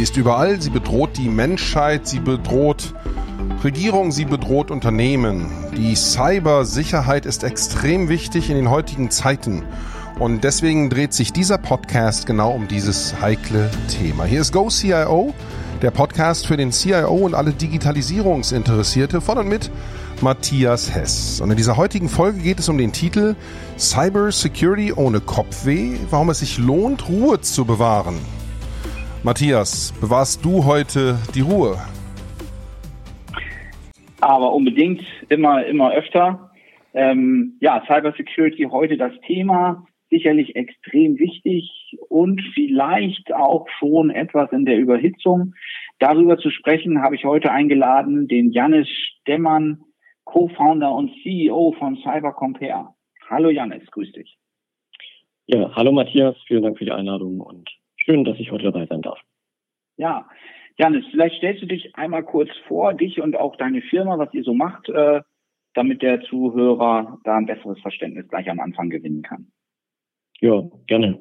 Sie ist überall, sie bedroht die Menschheit, sie bedroht Regierung, sie bedroht Unternehmen. Die Cybersicherheit ist extrem wichtig in den heutigen Zeiten. Und deswegen dreht sich dieser Podcast genau um dieses heikle Thema. Hier ist GoCIO, der Podcast für den CIO und alle Digitalisierungsinteressierte von und mit Matthias Hess. Und in dieser heutigen Folge geht es um den Titel Cyber Security ohne Kopfweh, warum es sich lohnt, Ruhe zu bewahren. Matthias, bewahrst du heute die Ruhe? Aber unbedingt, immer, immer öfter. Ähm, ja, Cyber Security heute das Thema, sicherlich extrem wichtig und vielleicht auch schon etwas in der Überhitzung. Darüber zu sprechen, habe ich heute eingeladen den Janis Stemmann, Co-Founder und CEO von CyberCompare. Hallo Janis, grüß dich. Ja, hallo Matthias, vielen Dank für die Einladung und schön, dass ich heute dabei sein darf. Ja, Janis, vielleicht stellst du dich einmal kurz vor, dich und auch deine Firma, was ihr so macht, äh, damit der Zuhörer da ein besseres Verständnis gleich am Anfang gewinnen kann. Ja, gerne.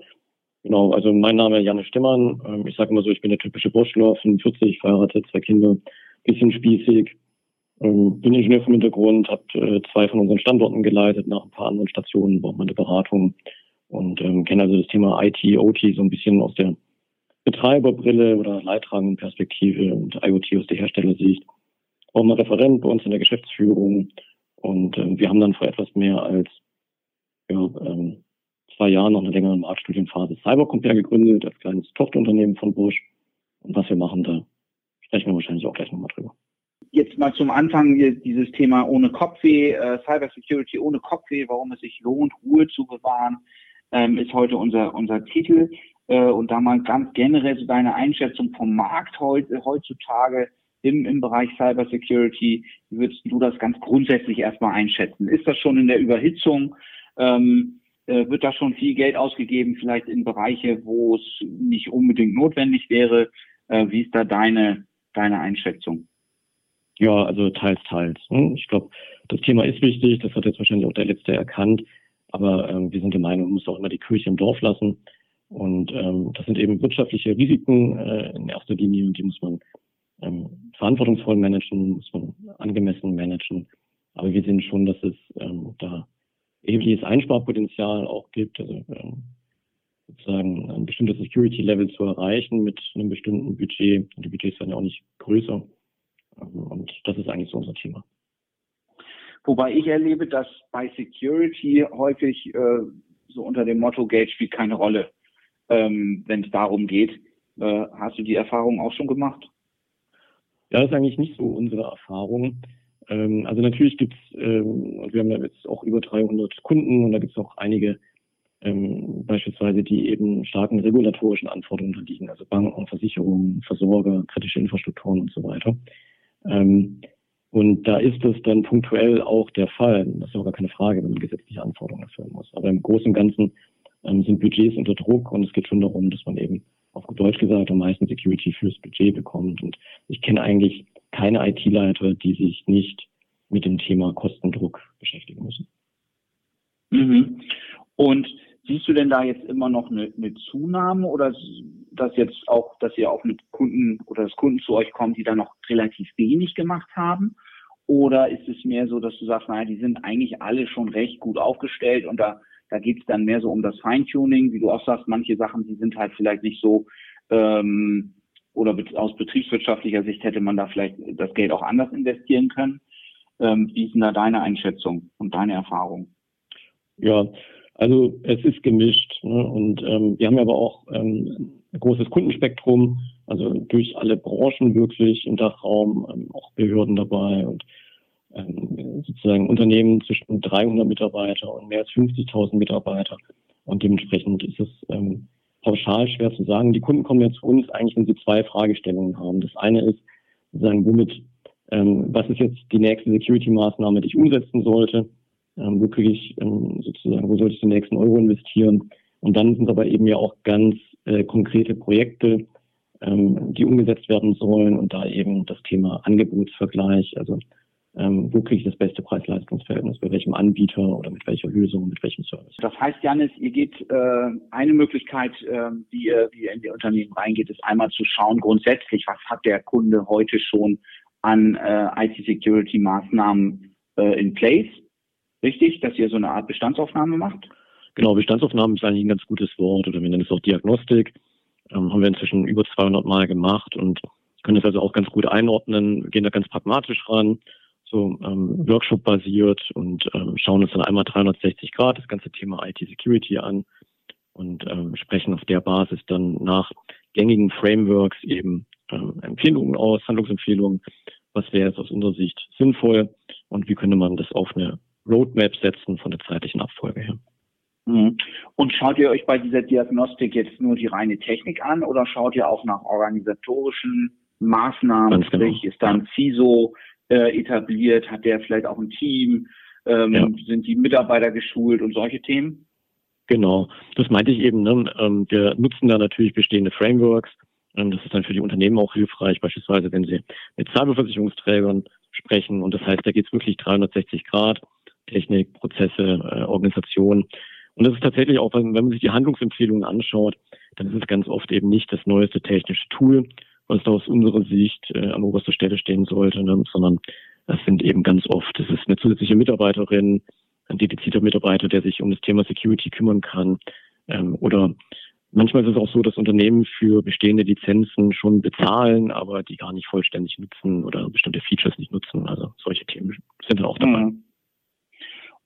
Genau, also mein Name ist Janis Stemmann. Ähm, ich sage immer so, ich bin der typische Burschler, 45, verheiratet, zwei Kinder, bisschen spießig, ähm, bin Ingenieur vom Hintergrund, habe äh, zwei von unseren Standorten geleitet, nach ein paar anderen Stationen braucht man eine Beratung und ähm, kenne also das Thema IT, OT so ein bisschen aus der Betreiberbrille oder Leitrangenperspektive und IoT aus der Herstellersicht. Auch mal Referent bei uns in der Geschäftsführung und ähm, wir haben dann vor etwas mehr als ja, ähm, zwei Jahren noch eine längere Marktstudienphase Cybercompare gegründet als kleines Tochterunternehmen von Bosch. Und was wir machen, da sprechen wir wahrscheinlich auch gleich nochmal drüber jetzt mal zum Anfang dieses Thema ohne Kopfweh, äh, Cyber Security ohne Kopfweh, warum es sich lohnt, Ruhe zu bewahren, ähm, ist heute unser, unser Titel. Äh, und da mal ganz generell so deine Einschätzung vom Markt heute, heutzutage im, im Bereich Cyber Security, wie würdest du das ganz grundsätzlich erstmal einschätzen? Ist das schon in der Überhitzung? Ähm, äh, wird da schon viel Geld ausgegeben, vielleicht in Bereiche, wo es nicht unbedingt notwendig wäre? Äh, wie ist da deine, deine Einschätzung? Ja, also teils, teils. Ne? Ich glaube, das Thema ist wichtig, das hat jetzt wahrscheinlich auch der Letzte erkannt, aber ähm, wir sind der Meinung, man muss auch immer die Kirche im Dorf lassen. Und ähm, das sind eben wirtschaftliche Risiken äh, in erster Linie und die muss man ähm, verantwortungsvoll managen, muss man angemessen managen. Aber wir sehen schon, dass es ähm, da erhebliches Einsparpotenzial auch gibt, also ähm, sozusagen ein bestimmtes Security-Level zu erreichen mit einem bestimmten Budget. Und die Budgets werden ja auch nicht größer. Und das ist eigentlich so unser Thema. Wobei ich erlebe, dass bei Security häufig äh, so unter dem Motto Geld spielt keine Rolle, ähm, wenn es darum geht. Äh, hast du die Erfahrung auch schon gemacht? Ja, das ist eigentlich nicht so unsere Erfahrung. Ähm, also natürlich gibt's, ähm, wir haben ja jetzt auch über 300 Kunden und da gibt's auch einige ähm, beispielsweise, die eben starken regulatorischen Anforderungen unterliegen, also Banken, Versicherungen, Versorger, kritische Infrastrukturen und so weiter. Ähm, und da ist es dann punktuell auch der Fall. Das ist auch gar keine Frage, wenn man gesetzliche Anforderungen erfüllen muss. Aber im Großen und Ganzen ähm, sind Budgets unter Druck und es geht schon darum, dass man eben auf Deutsch gesagt am meisten Security fürs Budget bekommt. Und ich kenne eigentlich keine IT-Leiter, die sich nicht mit dem Thema Kostendruck beschäftigen müssen. Mhm. Und Siehst du denn da jetzt immer noch eine, eine Zunahme oder dass jetzt auch, dass ihr auch mit Kunden oder dass Kunden zu euch kommen, die da noch relativ wenig gemacht haben? Oder ist es mehr so, dass du sagst, naja, die sind eigentlich alle schon recht gut aufgestellt und da, da geht es dann mehr so um das Feintuning, wie du auch sagst, manche Sachen, die sind halt vielleicht nicht so ähm, oder aus betriebswirtschaftlicher Sicht hätte man da vielleicht das Geld auch anders investieren können. Ähm, wie ist denn da deine Einschätzung und deine Erfahrung? Ja, also es ist gemischt. Ne? Und ähm, wir haben aber auch ähm, ein großes Kundenspektrum, also durch alle Branchen wirklich im Dachraum, ähm, auch Behörden dabei und ähm, sozusagen Unternehmen zwischen 300 Mitarbeiter und mehr als 50.000 Mitarbeiter. Und dementsprechend ist es ähm, pauschal schwer zu sagen. Die Kunden kommen ja zu uns eigentlich, wenn sie zwei Fragestellungen haben. Das eine ist, sozusagen, womit, ähm, was ist jetzt die nächste Security-Maßnahme, die ich umsetzen sollte? Ähm, wo kriege ich ähm, sozusagen, wo sollte ich den nächsten Euro investieren. Und dann sind aber eben ja auch ganz äh, konkrete Projekte, ähm, die umgesetzt werden sollen und da eben das Thema Angebotsvergleich, also ähm, wo kriege ich das beste Preis-Leistungs-Verhältnis, bei welchem Anbieter oder mit welcher Lösung, mit welchem Service. Das heißt, Janis, ihr geht äh, eine Möglichkeit, äh, wie, ihr, wie ihr in die Unternehmen reingeht, ist einmal zu schauen, grundsätzlich, was hat der Kunde heute schon an äh, IT-Security-Maßnahmen äh, in place. Richtig, dass ihr so eine Art Bestandsaufnahme macht? Genau, Bestandsaufnahme ist eigentlich ein ganz gutes Wort oder wir nennen es auch Diagnostik. Ähm, haben wir inzwischen über 200 Mal gemacht und können es also auch ganz gut einordnen, gehen da ganz pragmatisch ran so ähm, Workshop-basiert und ähm, schauen uns dann einmal 360 Grad das ganze Thema IT-Security an und ähm, sprechen auf der Basis dann nach gängigen Frameworks eben ähm, Empfehlungen aus, Handlungsempfehlungen, was wäre jetzt aus unserer Sicht sinnvoll und wie könnte man das auf eine Roadmap setzen von der zeitlichen Abfolge her. Mhm. Und schaut ihr euch bei dieser Diagnostik jetzt nur die reine Technik an oder schaut ihr auch nach organisatorischen Maßnahmen? Ganz genau. Sprich, ist dann CISO äh, etabliert? Hat der vielleicht auch ein Team? Ähm, ja. Sind die Mitarbeiter geschult und solche Themen? Genau, das meinte ich eben. Ne? Ähm, wir nutzen da natürlich bestehende Frameworks. Ähm, das ist dann für die Unternehmen auch hilfreich, beispielsweise wenn sie mit Cyberversicherungsträgern sprechen. Und das heißt, da geht es wirklich 360 Grad, Technik, Prozesse, äh, Organisation. Und das ist tatsächlich auch, wenn man sich die Handlungsempfehlungen anschaut, dann ist es ganz oft eben nicht das neueste technische Tool, was da aus unserer Sicht äh, an oberster Stelle stehen sollte, ne? sondern das sind eben ganz oft, das ist eine zusätzliche Mitarbeiterin, ein dedizierter Mitarbeiter, der sich um das Thema Security kümmern kann. Ähm, oder manchmal ist es auch so, dass Unternehmen für bestehende Lizenzen schon bezahlen, aber die gar nicht vollständig nutzen oder bestimmte Features nicht nutzen. Also solche Themen sind dann auch dabei. Mhm.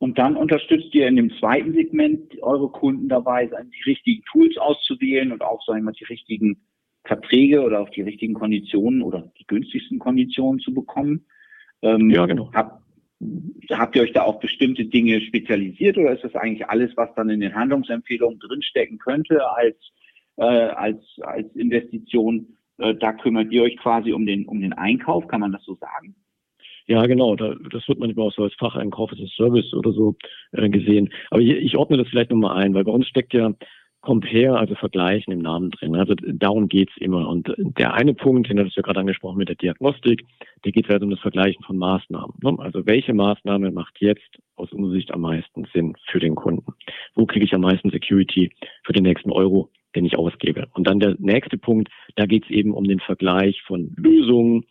Und dann unterstützt ihr in dem zweiten Segment eure Kunden dabei, die richtigen Tools auszuwählen und auch, sagen wir mal, die richtigen Verträge oder auf die richtigen Konditionen oder die günstigsten Konditionen zu bekommen. Ähm, ja, genau. Hab, habt ihr euch da auf bestimmte Dinge spezialisiert oder ist das eigentlich alles, was dann in den Handlungsempfehlungen drinstecken könnte als, äh, als, als Investition? Äh, da kümmert ihr euch quasi um den, um den Einkauf, kann man das so sagen? Ja, genau. Da, das wird manchmal auch so als Facheinkauf als Service oder so äh, gesehen. Aber ich, ordne das vielleicht nochmal ein, weil bei uns steckt ja Compare, also vergleichen im Namen drin. Also darum geht's immer. Und der eine Punkt, den hattest du ja gerade angesprochen mit der Diagnostik, der geht halt um das Vergleichen von Maßnahmen. Ne? Also welche Maßnahme macht jetzt aus unserer Sicht am meisten Sinn für den Kunden? Wo kriege ich am meisten Security für den nächsten Euro, den ich ausgebe? Und dann der nächste Punkt, da geht's eben um den Vergleich von Lösungen.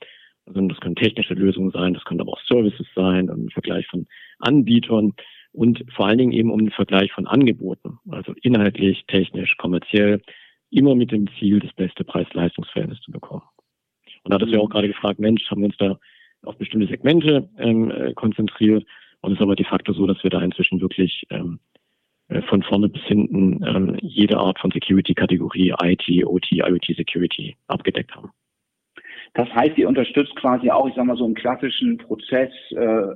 Also das können technische Lösungen sein, das können aber auch Services sein, ein Vergleich von Anbietern und vor allen Dingen eben um den Vergleich von Angeboten, also inhaltlich, technisch, kommerziell, immer mit dem Ziel, das beste Preis-Leistungs-Verhältnis zu bekommen. Und da hattest du ja auch gerade gefragt, Mensch, haben wir uns da auf bestimmte Segmente ähm, äh, konzentriert und es ist aber de facto so, dass wir da inzwischen wirklich ähm, äh, von vorne bis hinten ähm, jede Art von Security-Kategorie, IT, OT, IoT-Security abgedeckt haben. Das heißt, ihr unterstützt quasi auch, ich sag mal, so einen klassischen Prozess, äh,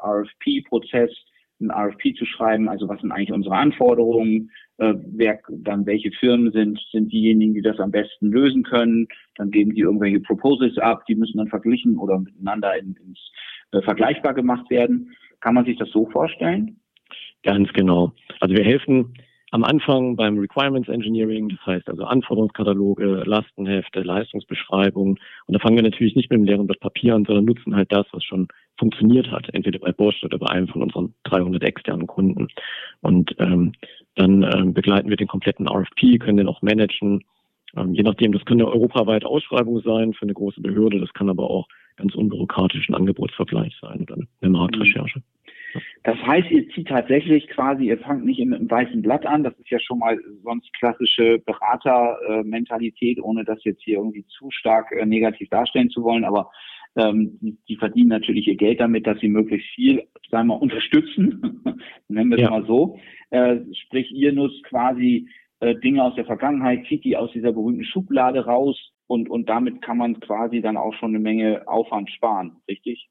RFP-Prozess, ein RFP zu schreiben, also was sind eigentlich unsere Anforderungen, äh, wer dann welche Firmen sind, sind diejenigen, die das am besten lösen können, dann geben die irgendwelche Proposals ab, die müssen dann verglichen oder miteinander in, ins äh, vergleichbar gemacht werden. Kann man sich das so vorstellen? Ganz genau. Also wir helfen am Anfang beim Requirements Engineering, das heißt also Anforderungskataloge, Lastenhefte, Leistungsbeschreibungen. Und da fangen wir natürlich nicht mit dem leeren Blatt Papier an, sondern nutzen halt das, was schon funktioniert hat, entweder bei Bosch oder bei einem von unseren 300 externen Kunden. Und ähm, dann ähm, begleiten wir den kompletten RFP, können den auch managen. Ähm, je nachdem, das kann eine europaweit Ausschreibung sein für eine große Behörde, das kann aber auch ganz unbürokratisch ein Angebotsvergleich sein oder eine Marktrecherche. Das heißt, ihr zieht tatsächlich quasi, ihr fangt nicht im, im weißen Blatt an, das ist ja schon mal sonst klassische Beratermentalität, ohne das jetzt hier irgendwie zu stark äh, negativ darstellen zu wollen, aber ähm, die, die, verdienen natürlich ihr Geld damit, dass sie möglichst viel, sagen wir, unterstützen, nennen wir es ja. mal so. Äh, sprich, ihr nutzt quasi äh, Dinge aus der Vergangenheit, zieht die aus dieser berühmten Schublade raus und, und damit kann man quasi dann auch schon eine Menge Aufwand sparen, richtig?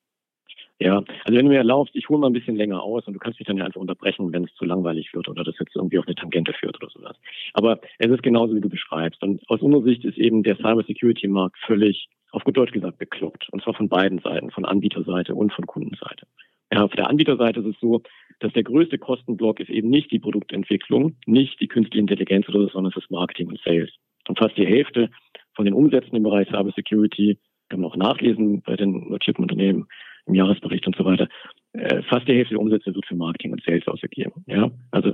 Ja, also wenn du mir erlaubst, ich hole mal ein bisschen länger aus und du kannst mich dann ja einfach unterbrechen, wenn es zu langweilig wird oder das jetzt irgendwie auf eine Tangente führt oder sowas. Aber es ist genauso, wie du beschreibst. Und aus unserer Sicht ist eben der Cybersecurity-Markt völlig, auf gut Deutsch gesagt, bekloppt. Und zwar von beiden Seiten, von Anbieterseite und von Kundenseite. Ja, auf der Anbieterseite ist es so, dass der größte Kostenblock ist eben nicht die Produktentwicklung, nicht die künstliche Intelligenz oder so, sondern es ist Marketing und Sales. Und fast die Hälfte von den Umsätzen im Bereich Cybersecurity kann man auch nachlesen bei den notierten Unternehmen im Jahresbericht und so weiter. Äh, fast die Hälfte der Umsätze wird für Marketing und Sales ausgegeben. Ja, also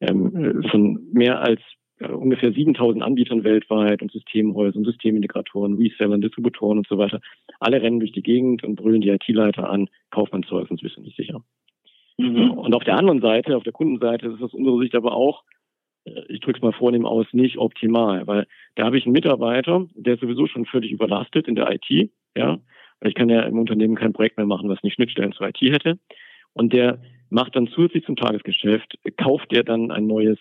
ähm, von mehr als äh, ungefähr 7000 Anbietern weltweit und Systemhäusern, Systemintegratoren, Resellern, Distributoren und so weiter. Alle rennen durch die Gegend und brüllen die IT-Leiter an, Kaufmannszeug, sonst bist du nicht sicher. Mhm. Und auf der anderen Seite, auf der Kundenseite, ist es aus unserer Sicht aber auch, äh, ich drücke es mal vornehm aus, nicht optimal, weil da habe ich einen Mitarbeiter, der ist sowieso schon völlig überlastet in der IT, ja, weil ich kann ja im Unternehmen kein Projekt mehr machen, was nicht Schnittstellen zur IT hätte. Und der macht dann zusätzlich zum Tagesgeschäft, kauft der dann ein neues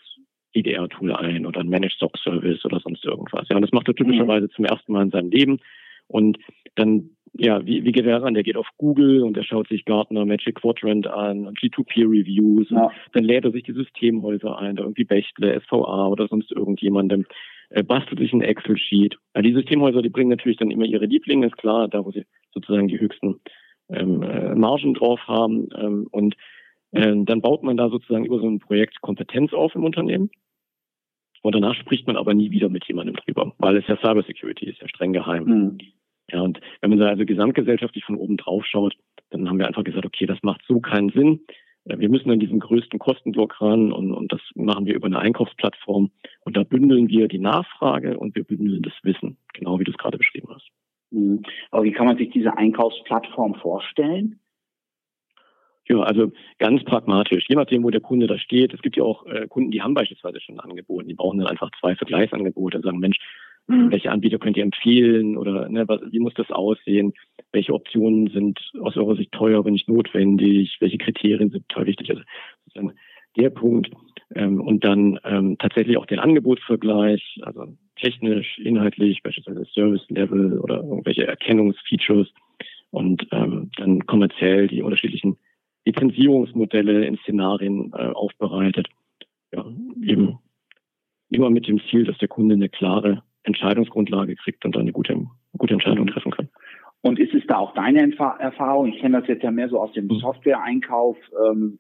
EDR-Tool ein oder ein Managed Stock Service oder sonst irgendwas. Ja, und das macht er typischerweise zum ersten Mal in seinem Leben. Und dann, ja, wie, wie geht er ran? Der geht auf Google und er schaut sich Gartner Magic Quadrant an und G2Peer-Reviews. Ja. Dann lädt er sich die Systemhäuser ein, da irgendwie Bechtle, SVA oder sonst irgendjemandem, bastelt sich ein Excel-Sheet. Ja, die Systemhäuser, die bringen natürlich dann immer ihre Lieblinge, ist klar, da wo sie sozusagen die höchsten ähm, äh, Margen drauf haben. Ähm, und äh, dann baut man da sozusagen über so ein Projekt Kompetenz auf im Unternehmen. Und danach spricht man aber nie wieder mit jemandem drüber, weil es ja Cybersecurity ist, ja streng geheim. Mhm. Ja, und wenn man da also gesamtgesellschaftlich von oben drauf schaut, dann haben wir einfach gesagt, okay, das macht so keinen Sinn. Äh, wir müssen an diesen größten Kostenblock ran und, und das machen wir über eine Einkaufsplattform. Und da bündeln wir die Nachfrage und wir bündeln das Wissen, genau wie du es gerade beschrieben hast. Mhm. Aber wie kann man sich diese Einkaufsplattform vorstellen? Ja, also ganz pragmatisch, je nachdem, wo der Kunde da steht. Es gibt ja auch äh, Kunden, die haben beispielsweise schon Angebote. Die brauchen dann einfach zwei Vergleichsangebote, sagen, Mensch, mhm. welche Anbieter könnt ihr empfehlen oder ne, was, wie muss das aussehen? Welche Optionen sind aus eurer Sicht teuer, aber nicht notwendig? Welche Kriterien sind toll wichtig? Also der Punkt. Ähm, und dann ähm, tatsächlich auch den Angebotsvergleich, also technisch, inhaltlich, beispielsweise Service Level oder irgendwelche Erkennungsfeatures und ähm, dann kommerziell die unterschiedlichen Lizenzierungsmodelle in Szenarien äh, aufbereitet. Ja, eben immer mit dem Ziel, dass der Kunde eine klare Entscheidungsgrundlage kriegt und dann eine gute, eine gute Entscheidung treffen kann. Und ist es da auch deine Erfahrung? Ich kenne das jetzt ja mehr so aus dem mhm. Software-Einkauf, ähm,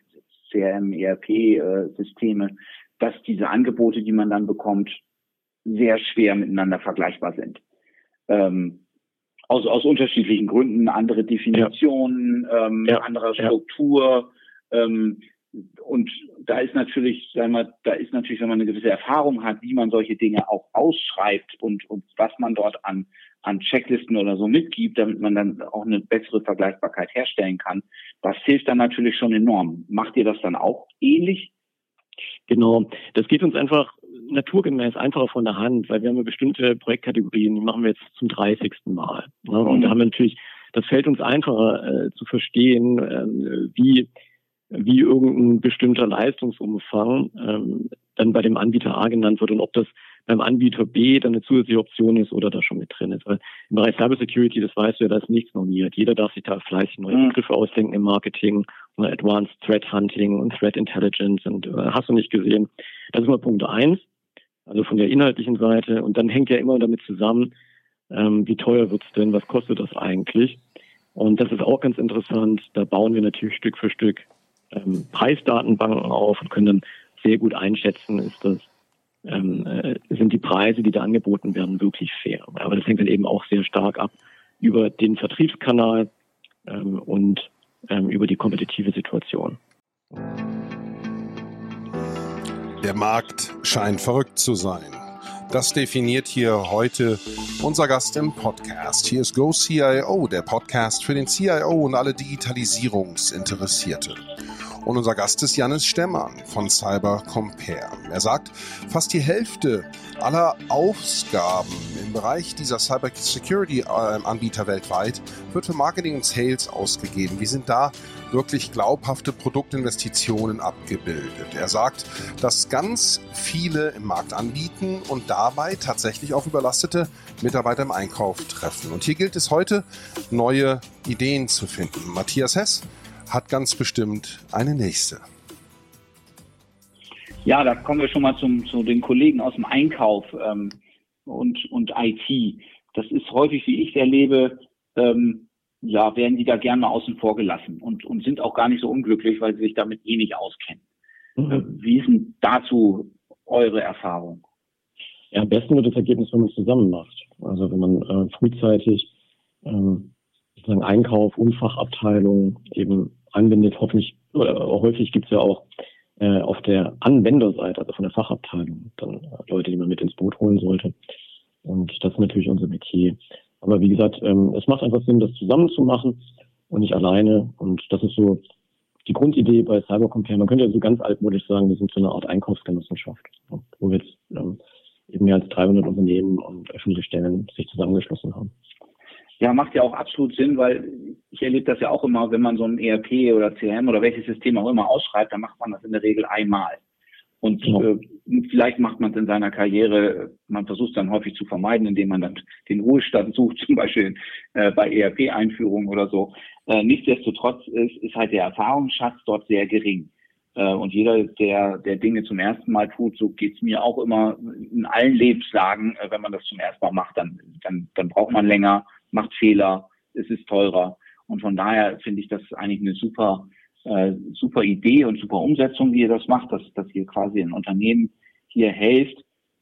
CRM, ERP-Systeme, äh, dass diese Angebote, die man dann bekommt, sehr schwer miteinander vergleichbar sind. Ähm, aus, aus unterschiedlichen Gründen, andere Definitionen, ja. Ähm, ja. andere Struktur. Ja. Ähm, und da ist natürlich, sagen wir, da ist natürlich, wenn man eine gewisse Erfahrung hat, wie man solche Dinge auch ausschreibt und, und was man dort an, an Checklisten oder so mitgibt, damit man dann auch eine bessere Vergleichbarkeit herstellen kann. Das hilft dann natürlich schon enorm. Macht ihr das dann auch ähnlich? Genau. Das geht uns einfach naturgemäß einfacher von der Hand, weil wir haben ja bestimmte Projektkategorien, die machen wir jetzt zum 30. Mal. Ne? Und da haben wir natürlich, das fällt uns einfacher äh, zu verstehen, äh, wie wie irgendein bestimmter Leistungsumfang ähm, dann bei dem Anbieter A genannt wird und ob das beim Anbieter B dann eine zusätzliche Option ist oder da schon mit drin ist. Weil im Bereich Cybersecurity, das weißt du ja, da ist nichts normiert. Jeder darf sich da fleißig neue mhm. Begriffe ausdenken im Marketing, Advanced Threat Hunting und Threat Intelligence und äh, hast du nicht gesehen. Das ist mal Punkt eins, also von der inhaltlichen Seite. Und dann hängt ja immer damit zusammen, ähm, wie teuer wird's denn, was kostet das eigentlich? Und das ist auch ganz interessant. Da bauen wir natürlich Stück für Stück ähm, Preisdatenbanken auf und können dann sehr gut einschätzen, ist das ähm, äh, sind die Preise, die da angeboten werden, wirklich fair. Aber das hängt dann eben auch sehr stark ab über den Vertriebskanal ähm, und ähm, über die kompetitive Situation. Der Markt scheint verrückt zu sein. Das definiert hier heute unser Gast im Podcast. Hier ist Go CIO, der Podcast für den CIO und alle Digitalisierungsinteressierte. Und unser Gast ist Janis Stemmann von Cyber Compare. Er sagt, fast die Hälfte aller Ausgaben im Bereich dieser Cyber Security Anbieter weltweit wird für Marketing und Sales ausgegeben. Wie sind da wirklich glaubhafte Produktinvestitionen abgebildet? Er sagt, dass ganz viele im Markt anbieten und dabei tatsächlich auf überlastete Mitarbeiter im Einkauf treffen. Und hier gilt es heute, neue Ideen zu finden. Matthias Hess hat ganz bestimmt eine nächste. Ja, da kommen wir schon mal zum, zu den Kollegen aus dem Einkauf ähm, und, und IT. Das ist häufig, wie ich es erlebe, ähm, ja, werden die da gerne mal außen vor gelassen und, und sind auch gar nicht so unglücklich, weil sie sich damit eh nicht auskennen. Mhm. Äh, wie ist denn dazu eure Erfahrung? Ja, am besten wird das Ergebnis, wenn man es zusammen macht. Also wenn man äh, frühzeitig ähm, sozusagen Einkauf und Fachabteilung eben anwendet. Hoffentlich, oder häufig gibt es ja auch äh, auf der Anwenderseite, also von der Fachabteilung, dann Leute, die man mit ins Boot holen sollte. Und das ist natürlich unser Metier. Aber wie gesagt, ähm, es macht einfach Sinn, das zusammen zu machen und nicht alleine. Und das ist so die Grundidee bei Cybercompare. Man könnte ja so ganz altmodisch sagen, wir sind so eine Art Einkaufsgenossenschaft, wo wir jetzt ähm, eben mehr als 300 Unternehmen und öffentliche Stellen sich zusammengeschlossen haben. Ja, macht ja auch absolut Sinn, weil ich erlebe das ja auch immer, wenn man so ein ERP oder CRM oder welches System auch immer ausschreibt, dann macht man das in der Regel einmal. Und äh, vielleicht macht man es in seiner Karriere, man versucht es dann häufig zu vermeiden, indem man dann den Ruhestand sucht, zum Beispiel äh, bei ERP-Einführungen oder so. Äh, nichtsdestotrotz ist, ist halt der Erfahrungsschatz dort sehr gering. Äh, und jeder, der, der Dinge zum ersten Mal tut, so geht's mir auch immer in allen Lebenslagen, äh, wenn man das zum ersten Mal macht, dann, dann, dann braucht man länger, macht Fehler, es ist teurer. Und von daher finde ich das eigentlich eine super, äh, super Idee und super Umsetzung, wie ihr das macht, dass, dass ihr quasi ein Unternehmen hier helft,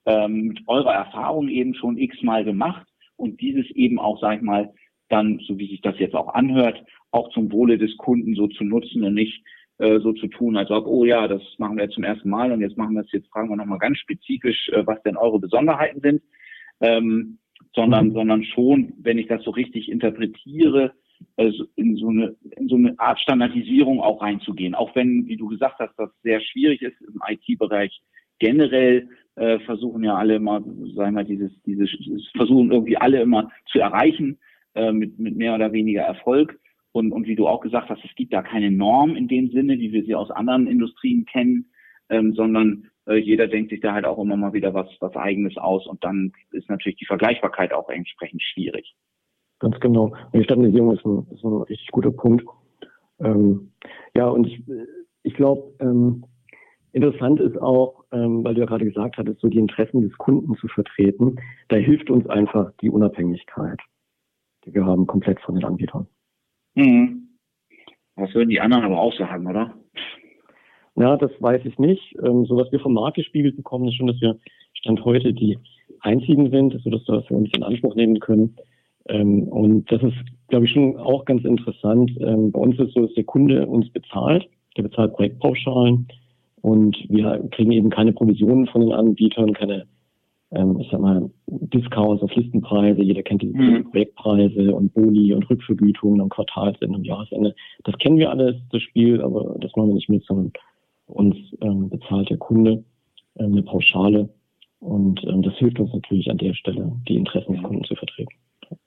ähm, mit eurer Erfahrung eben schon x-mal gemacht und dieses eben auch, sag ich mal, dann, so wie sich das jetzt auch anhört, auch zum Wohle des Kunden so zu nutzen und nicht äh, so zu tun, als ob, oh ja, das machen wir jetzt zum ersten Mal und jetzt machen wir es, jetzt fragen wir nochmal ganz spezifisch, äh, was denn eure Besonderheiten sind. Ähm, sondern, mhm. sondern schon, wenn ich das so richtig interpretiere, also in so eine, in so eine Art Standardisierung auch reinzugehen. Auch wenn, wie du gesagt hast, das sehr schwierig ist im IT-Bereich generell, äh, versuchen ja alle immer, sagen wir, dieses, dieses, versuchen irgendwie alle immer zu erreichen, äh, mit, mit mehr oder weniger Erfolg. Und, und wie du auch gesagt hast, es gibt da keine Norm in dem Sinne, wie wir sie aus anderen Industrien kennen, ähm, sondern jeder denkt sich da halt auch immer mal wieder was, was Eigenes aus und dann ist natürlich die Vergleichbarkeit auch entsprechend schwierig. Ganz genau. Und die Standardisierung ist ein, ist ein richtig guter Punkt. Ähm, ja, und ich, ich glaube, ähm, interessant ist auch, ähm, weil du ja gerade gesagt hattest, so die Interessen des Kunden zu vertreten, da hilft uns einfach die Unabhängigkeit, die wir haben, komplett von den Anbietern. Mhm. Das würden die anderen aber auch sagen, oder? Ja, das weiß ich nicht. Ähm, so was wir vom Markt gespiegelt bekommen, ist schon, dass wir Stand heute die einzigen sind, sodass wir das für uns in Anspruch nehmen können. Ähm, und das ist, glaube ich, schon auch ganz interessant. Ähm, bei uns ist es so, dass der Kunde uns bezahlt. Der bezahlt Projektpauschalen und wir kriegen eben keine Provisionen von den Anbietern, keine, ähm, ich sag mal, Discounts auf Listenpreise. Jeder kennt die mhm. Projektpreise und Boni und Rückvergütungen am Quartalsende und Jahresende. Das kennen wir alles, das Spiel, aber das machen wir nicht mit, sondern uns ähm, bezahlt der Kunde ähm, eine Pauschale. Und ähm, das hilft uns natürlich an der Stelle, die Interessen des Kunden zu vertreten.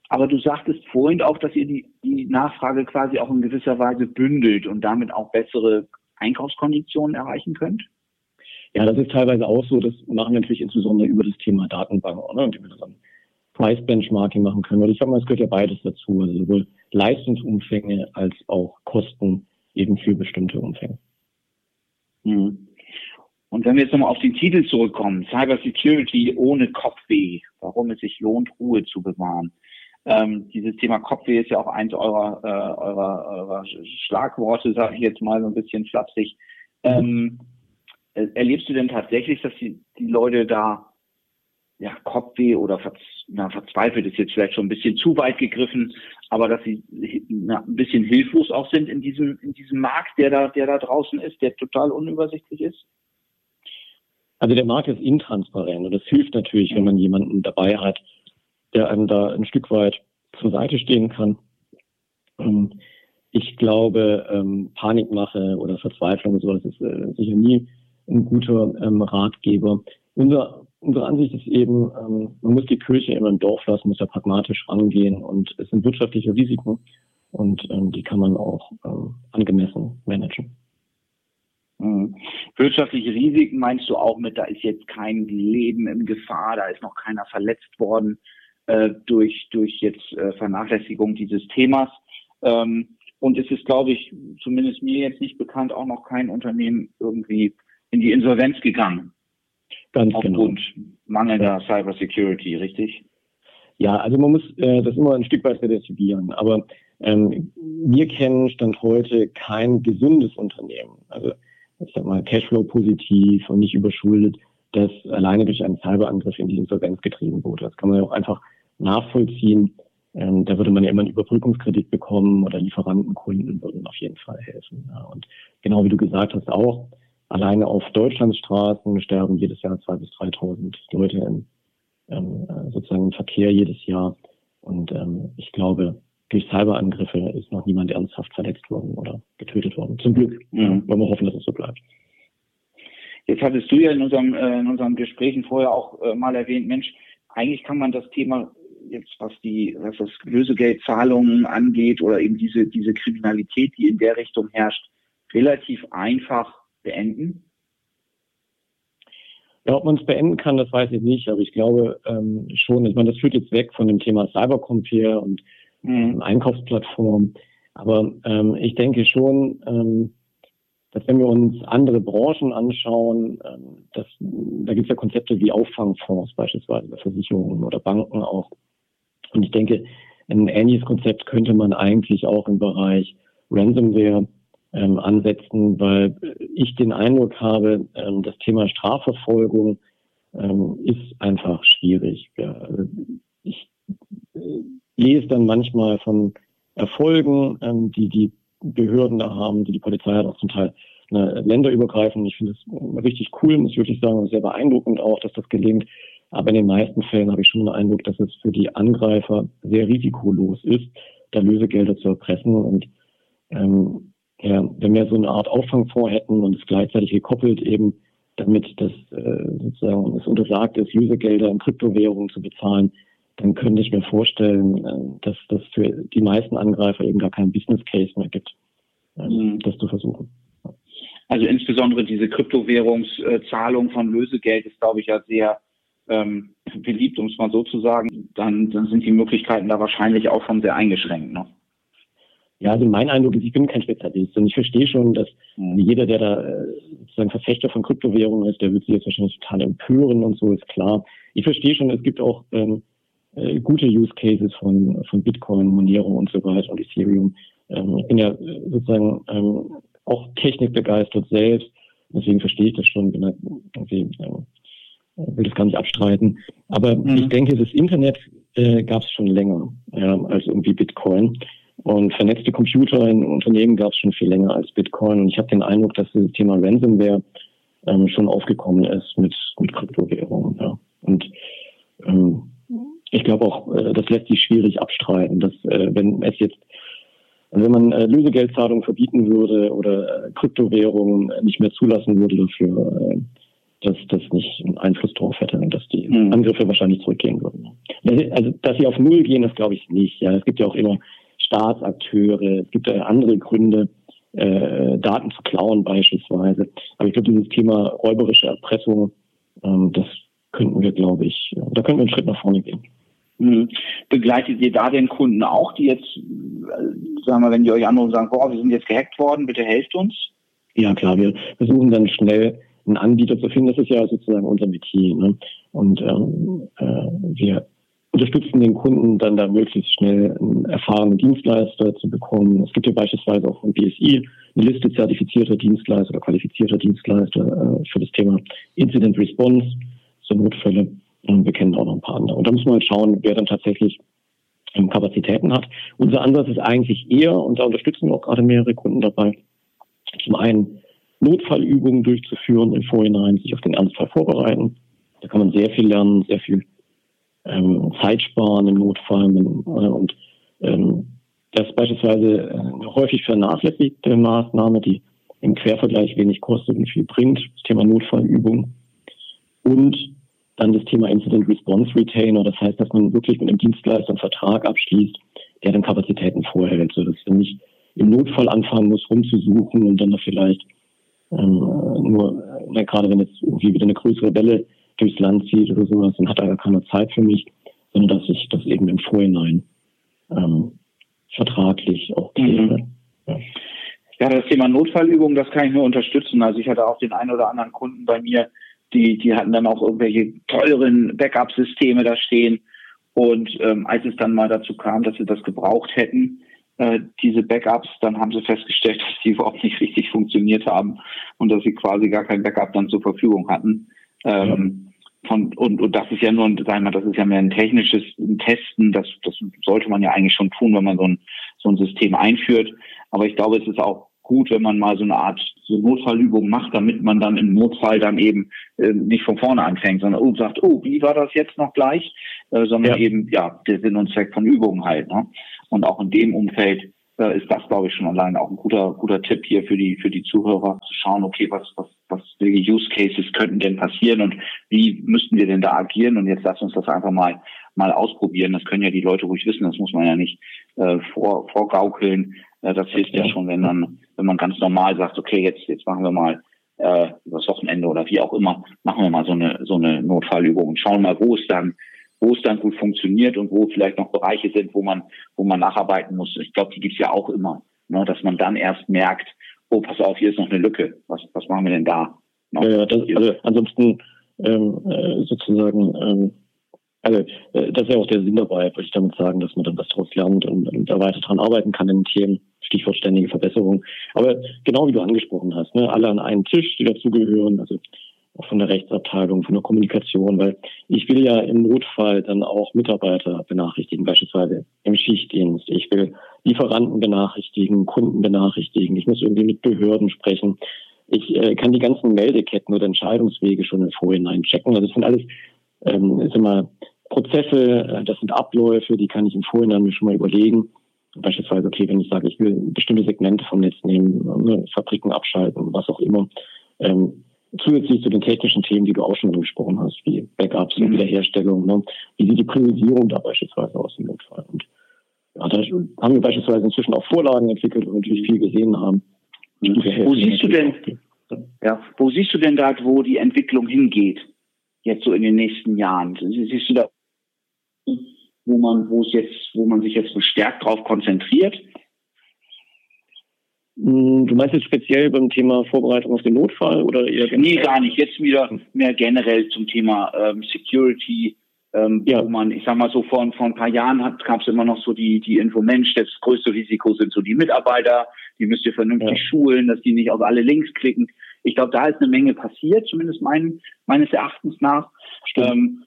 Aber du sagtest vorhin auch, dass ihr die, die Nachfrage quasi auch in gewisser Weise bündelt und damit auch bessere Einkaufskonditionen erreichen könnt? Ja, das ist teilweise auch so. Das machen wir natürlich insbesondere über das Thema Datenbank, oder? Und wir dann Price Benchmarking machen können. Und ich sage mal, es gehört ja beides dazu. Also sowohl Leistungsumfänge als auch Kosten eben für bestimmte Umfänge. Mhm. Und wenn wir jetzt nochmal auf den Titel zurückkommen, Cyber Security ohne Kopfweh, warum es sich lohnt, Ruhe zu bewahren. Ähm, dieses Thema Kopfweh ist ja auch eins eurer, äh, eurer, eurer Schlagworte, sage ich jetzt mal so ein bisschen flapsig. Ähm, erlebst du denn tatsächlich, dass die, die Leute da ja, Kopfweh oder ver, na, verzweifelt ist jetzt vielleicht schon ein bisschen zu weit gegriffen, aber dass sie na, ein bisschen hilflos auch sind in diesem, in diesem Markt, der da, der da draußen ist, der total unübersichtlich ist? Also der Markt ist intransparent und das hilft natürlich, wenn man jemanden dabei hat, der einem da ein Stück weit zur Seite stehen kann. Und ich glaube, ähm, Panikmache oder Verzweiflung und so, das ist äh, sicher nie ein guter ähm, Ratgeber. Unser unsere Ansicht ist eben, ähm, man muss die Kirche immer im Dorf lassen, muss da pragmatisch rangehen und es sind wirtschaftliche Risiken und ähm, die kann man auch ähm, angemessen managen. Mhm. Wirtschaftliche Risiken meinst du auch mit, da ist jetzt kein Leben in Gefahr, da ist noch keiner verletzt worden äh, durch, durch jetzt äh, Vernachlässigung dieses Themas. Ähm, und es ist, glaube ich, zumindest mir jetzt nicht bekannt, auch noch kein Unternehmen irgendwie in die Insolvenz gegangen. Ganz genau. Aufgrund genau. mangelnder Cybersecurity, richtig? Ja, also man muss äh, das immer ein Stück weit relativieren. Aber ähm, wir kennen Stand heute kein gesundes Unternehmen. Also ich sag mal Cashflow positiv und nicht überschuldet, das alleine durch einen Cyberangriff in die Insolvenz getrieben wurde. Das kann man ja auch einfach nachvollziehen. ähm, da würde man ja immer einen Überbrückungskredit bekommen oder Lieferantenkunden würden auf jeden Fall helfen. Ja. Und genau wie du gesagt hast auch, alleine auf Deutschlands Straßen sterben jedes Jahr 2.000 bis 3.000 Leute im, ähm, äh, sozusagen im Verkehr jedes Jahr. Und ähm, ich glaube, durch Cyberangriffe ist noch niemand ernsthaft verletzt worden oder getötet worden. Zum Glück. Mhm. Wollen wir hoffen, dass es so bleibt. Jetzt hattest du ja in unserem, äh, in unseren Gesprächen vorher auch äh, mal erwähnt, Mensch, eigentlich kann man das Thema jetzt, was die, was das Lösegeldzahlungen angeht oder eben diese, diese Kriminalität, die in der Richtung herrscht, relativ einfach beenden? Ja, ob man es beenden kann, das weiß ich nicht, aber ich glaube ähm, schon, ich meine, das führt jetzt weg von dem Thema Cybercompare und mhm. Einkaufsplattform. Aber ähm, ich denke schon, ähm, dass wenn wir uns andere Branchen anschauen, ähm, dass, da gibt es ja Konzepte wie Auffangfonds beispielsweise bei Versicherungen oder Banken auch. Und ich denke, ein ähnliches Konzept könnte man eigentlich auch im Bereich Ransomware ähm, ansetzen, weil ich den Eindruck habe, ähm, das Thema Strafverfolgung ähm, ist einfach schwierig. Ja, ich äh, lese dann manchmal von Erfolgen, ähm, die die Behörden da haben, die die Polizei hat auch zum Teil ne, länderübergreifend. Ich finde es richtig cool, muss ich wirklich sagen, und sehr beeindruckend auch, dass das gelingt. Aber in den meisten Fällen habe ich schon den Eindruck, dass es für die Angreifer sehr risikolos ist, da Lösegelder zu erpressen. Und ähm, ja, wenn wir so eine Art Auffangfonds hätten und es gleichzeitig gekoppelt eben, damit das äh, sozusagen es untersagt ist, Lösegelder in Kryptowährungen zu bezahlen, dann könnte ich mir vorstellen, äh, dass das für die meisten Angreifer eben gar keinen Business Case mehr gibt, äh, mhm. das zu versuchen. Also insbesondere diese Kryptowährungszahlung von Lösegeld ist, glaube ich, ja sehr ähm, beliebt, um es mal so zu sagen. Dann, dann sind die Möglichkeiten da wahrscheinlich auch schon sehr eingeschränkt. Ne? Ja, also mein Eindruck ist, ich bin kein Spezialist und ich verstehe schon, dass mhm. jeder, der da äh, sozusagen Verfechter von Kryptowährungen ist, der wird sich jetzt wahrscheinlich total empören und so ist klar. Ich verstehe schon, es gibt auch ähm, äh, gute Use Cases von, von Bitcoin, Monero und so weiter und Ethereum. Ähm, ich bin ja äh, sozusagen ähm, auch technikbegeistert selbst, deswegen verstehe ich das schon, bin halt irgendwie, ähm, will das gar nicht abstreiten. Aber mhm. ich denke, das Internet äh, gab es schon länger ja, als irgendwie Bitcoin. Und vernetzte Computer in Unternehmen gab es schon viel länger als Bitcoin. Und ich habe den Eindruck, dass das Thema Ransomware ähm, schon aufgekommen ist mit, mit Kryptowährungen. Ja. Und ähm, ich glaube auch, äh, das lässt sich schwierig abstreiten, dass äh, wenn es jetzt, wenn man äh, Lösegeldzahlungen verbieten würde oder äh, Kryptowährungen nicht mehr zulassen würde dafür, äh, dass das nicht einen Einfluss darauf hätte und dass die mhm. Angriffe wahrscheinlich zurückgehen würden. Also, dass sie auf Null gehen, das glaube ich nicht. Ja, es gibt ja auch immer Staatsakteure, es gibt andere Gründe, äh, Daten zu klauen beispielsweise. Aber ich glaube, dieses Thema räuberische Erpressung, ähm, das könnten wir, glaube ich, da könnten wir einen Schritt nach vorne gehen. Mhm. Begleitet ihr da den Kunden auch, die jetzt, äh, sagen wir, wenn die euch anrufen und sagen, boah, wir sind jetzt gehackt worden, bitte helft uns? Ja, klar, wir versuchen dann schnell einen Anbieter zu finden. Das ist ja sozusagen unser Metier. Ne? Und ähm, äh, wir unterstützen den Kunden dann da möglichst schnell einen erfahrenen Dienstleister zu bekommen. Es gibt ja beispielsweise auch von BSI eine Liste zertifizierter Dienstleister oder qualifizierter Dienstleister äh, für das Thema Incident Response, so Notfälle. Und wir kennen auch noch ein paar andere. Und da muss man halt schauen, wer dann tatsächlich ähm, Kapazitäten hat. Unser Ansatz ist eigentlich eher, und da unterstützen wir auch gerade mehrere Kunden dabei, zum einen Notfallübungen durchzuführen im Vorhinein, sich auf den Ernstfall vorbereiten. Da kann man sehr viel lernen, sehr viel ähm, Zeit sparen im Notfall. Und ähm, das ist beispielsweise eine häufig vernachlässigte Maßnahme, die im Quervergleich wenig kostet und viel bringt, das Thema Notfallübung. Und dann das Thema Incident Response Retainer, das heißt, dass man wirklich mit einem Dienstleister einen Vertrag abschließt, der dann Kapazitäten vorhält, sodass man nicht im Notfall anfangen muss, rumzusuchen und dann vielleicht ähm, nur, äh, gerade wenn jetzt irgendwie wieder eine größere Welle durchs Land zieht oder sowas, dann hat er gar keine Zeit für mich, sondern dass ich das eben im Vorhinein ähm, vertraglich auch kläre. Mhm. Ja. ja, das Thema Notfallübung, das kann ich nur unterstützen. Also ich hatte auch den einen oder anderen Kunden bei mir, die, die hatten dann auch irgendwelche teuren Backup-Systeme da stehen. Und ähm, als es dann mal dazu kam, dass sie das gebraucht hätten, äh, diese Backups, dann haben sie festgestellt, dass die überhaupt nicht richtig funktioniert haben und dass sie quasi gar kein Backup dann zur Verfügung hatten. Ähm, von und, und das ist ja nur, sagen wir, das ist ja mehr ein technisches Testen, das, das sollte man ja eigentlich schon tun, wenn man so ein, so ein System einführt. Aber ich glaube, es ist auch gut, wenn man mal so eine Art so Notfallübung macht, damit man dann im Notfall dann eben äh, nicht von vorne anfängt, sondern oh, sagt, oh, wie war das jetzt noch gleich? Äh, sondern ja. eben, ja, der Sinn und Zweck von Übungen halt. Ne? Und auch in dem Umfeld äh, ist das, glaube ich, schon allein auch ein guter, guter Tipp hier für die, für die Zuhörer, zu schauen, okay, was, was, was, welche Use Cases könnten denn passieren und wie müssten wir denn da agieren? Und jetzt lass uns das einfach mal, mal ausprobieren. Das können ja die Leute ruhig wissen, das muss man ja nicht äh, vor, vorgaukeln. Äh, das hilft ja schon, wenn man, wenn man ganz normal sagt, okay, jetzt, jetzt machen wir mal äh, übers Wochenende oder wie auch immer, machen wir mal so eine, so eine Notfallübung und schauen mal, wo es dann wo es dann gut funktioniert und wo vielleicht noch Bereiche sind, wo man, wo man nacharbeiten muss. Ich glaube, die gibt's ja auch immer, ne, dass man dann erst merkt, oh, pass auf, hier ist noch eine Lücke. Was, was machen wir denn da? Ne? Ja, das, also ansonsten ähm, äh, sozusagen, ähm, also äh, das ist ja auch der Sinn dabei, würde ich damit sagen, dass man dann was daraus lernt und, und da weiter dran arbeiten kann in den Themen. Stichwort ständige Verbesserung. Aber genau wie du angesprochen hast, ne, alle an einen Tisch, die dazugehören, also auch von der Rechtsabteilung, von der Kommunikation, weil ich will ja im Notfall dann auch Mitarbeiter benachrichtigen, beispielsweise im Schichtdienst. Ich will Lieferanten benachrichtigen, Kunden benachrichtigen. Ich muss irgendwie mit Behörden sprechen. Ich äh, kann die ganzen Meldeketten oder Entscheidungswege schon im Vorhinein checken. Also das sind alles, ähm, ist immer Prozesse, äh, das sind Abläufe, die kann ich im Vorhinein mir schon mal überlegen. Beispielsweise, okay, wenn ich sage, ich will bestimmte Segmente vom Netz nehmen, ne, Fabriken abschalten, was auch immer, ähm, zusätzlich zu den technischen Themen, die du auch schon angesprochen hast, wie Backups und mhm. Wiederherstellung. Ne? Wie sieht die Priorisierung da beispielsweise aus im Notfall? Und ja, da haben wir beispielsweise inzwischen auch Vorlagen entwickelt und natürlich viel gesehen haben. Mhm. Wo siehst du denn, ja, wo siehst du denn da, wo die Entwicklung hingeht? Jetzt so in den nächsten Jahren? Siehst du da, wo man, wo es jetzt, wo man sich jetzt verstärkt darauf konzentriert? Hm, du meinst jetzt speziell beim Thema Vorbereitung auf den Notfall oder eher generell? Nee, gar nicht. Jetzt wieder mehr generell zum Thema ähm, Security, ähm, ja. wo man, ich sag mal so, vor, vor ein paar Jahren gab es immer noch so die, die Info, Mensch, das größte Risiko sind so die Mitarbeiter, die müsst ihr vernünftig ja. schulen, dass die nicht auf alle Links klicken. Ich glaube, da ist eine Menge passiert, zumindest mein, meines Erachtens nach. Ähm,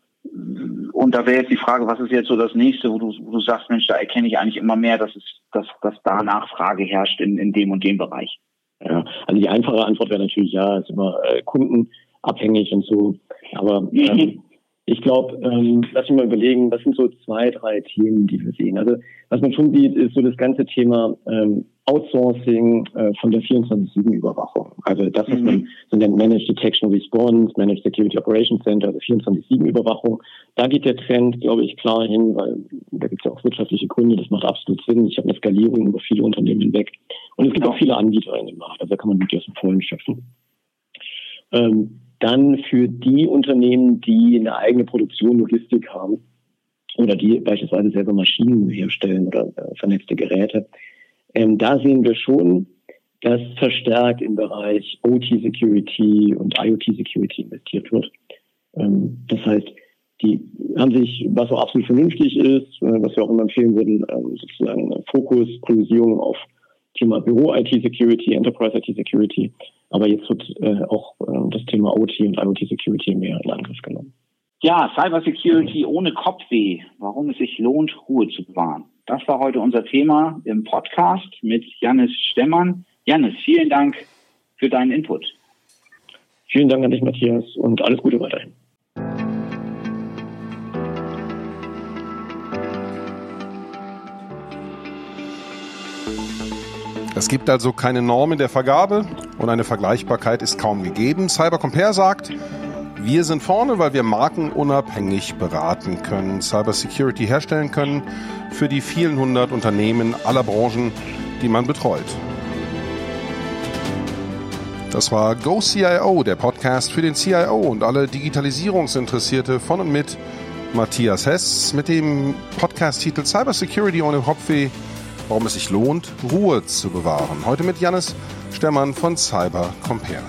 und da wäre jetzt die Frage, was ist jetzt so das nächste, wo du, wo du sagst, Mensch, da erkenne ich eigentlich immer mehr, dass es, dass, dass da Nachfrage herrscht in, in dem und dem Bereich. Ja, also die einfache Antwort wäre natürlich ja, ist immer äh, kundenabhängig und so. Aber ähm, ich glaube, ähm, lass mich mal überlegen, was sind so zwei, drei Themen, die wir sehen. Also was man schon sieht, ist so das ganze Thema ähm, Outsourcing äh, von der 24-7-Überwachung. Also das, was mhm. man so nennt Managed Detection Response, Managed Security Operations Center, also 24-7-Überwachung. Da geht der Trend, glaube ich, klar hin, weil da gibt es ja auch wirtschaftliche Gründe, das macht absolut Sinn. Ich habe eine Skalierung über viele Unternehmen hinweg. Und es gibt auch viele Anbieter in dem Markt, also da kann man wirklich aus dem Vollen schöpfen. Ähm, dann für die Unternehmen, die eine eigene Produktion, Logistik haben oder die beispielsweise selber Maschinen herstellen oder äh, vernetzte Geräte, ähm, da sehen wir schon, dass verstärkt im Bereich OT-Security und IoT-Security investiert wird. Ähm, das heißt, die haben sich, was auch absolut vernünftig ist, äh, was wir auch immer empfehlen würden, ähm, sozusagen Fokus, Priorisierung auf Thema Büro-IT-Security, Enterprise-IT-Security. Aber jetzt wird äh, auch äh, das Thema OT und IoT-Security mehr in Angriff genommen. Ja, Cybersecurity ohne Kopfweh. Warum es sich lohnt, Ruhe zu bewahren. Das war heute unser Thema im Podcast mit Janis Stemmern. Janis, vielen Dank für deinen Input. Vielen Dank an dich, Matthias, und alles Gute weiterhin. Es gibt also keine Normen der Vergabe und eine Vergleichbarkeit ist kaum gegeben. Cybercompare sagt, wir sind vorne, weil wir markenunabhängig beraten können, Cybersecurity herstellen können für die vielen hundert Unternehmen aller Branchen, die man betreut. Das war Go CIO, der Podcast für den CIO und alle Digitalisierungsinteressierte von und mit Matthias Hess mit dem Podcast-Titel Cybersecurity ohne Kopfweh, warum es sich lohnt, Ruhe zu bewahren. Heute mit Janis Stermann von Cyber Compare.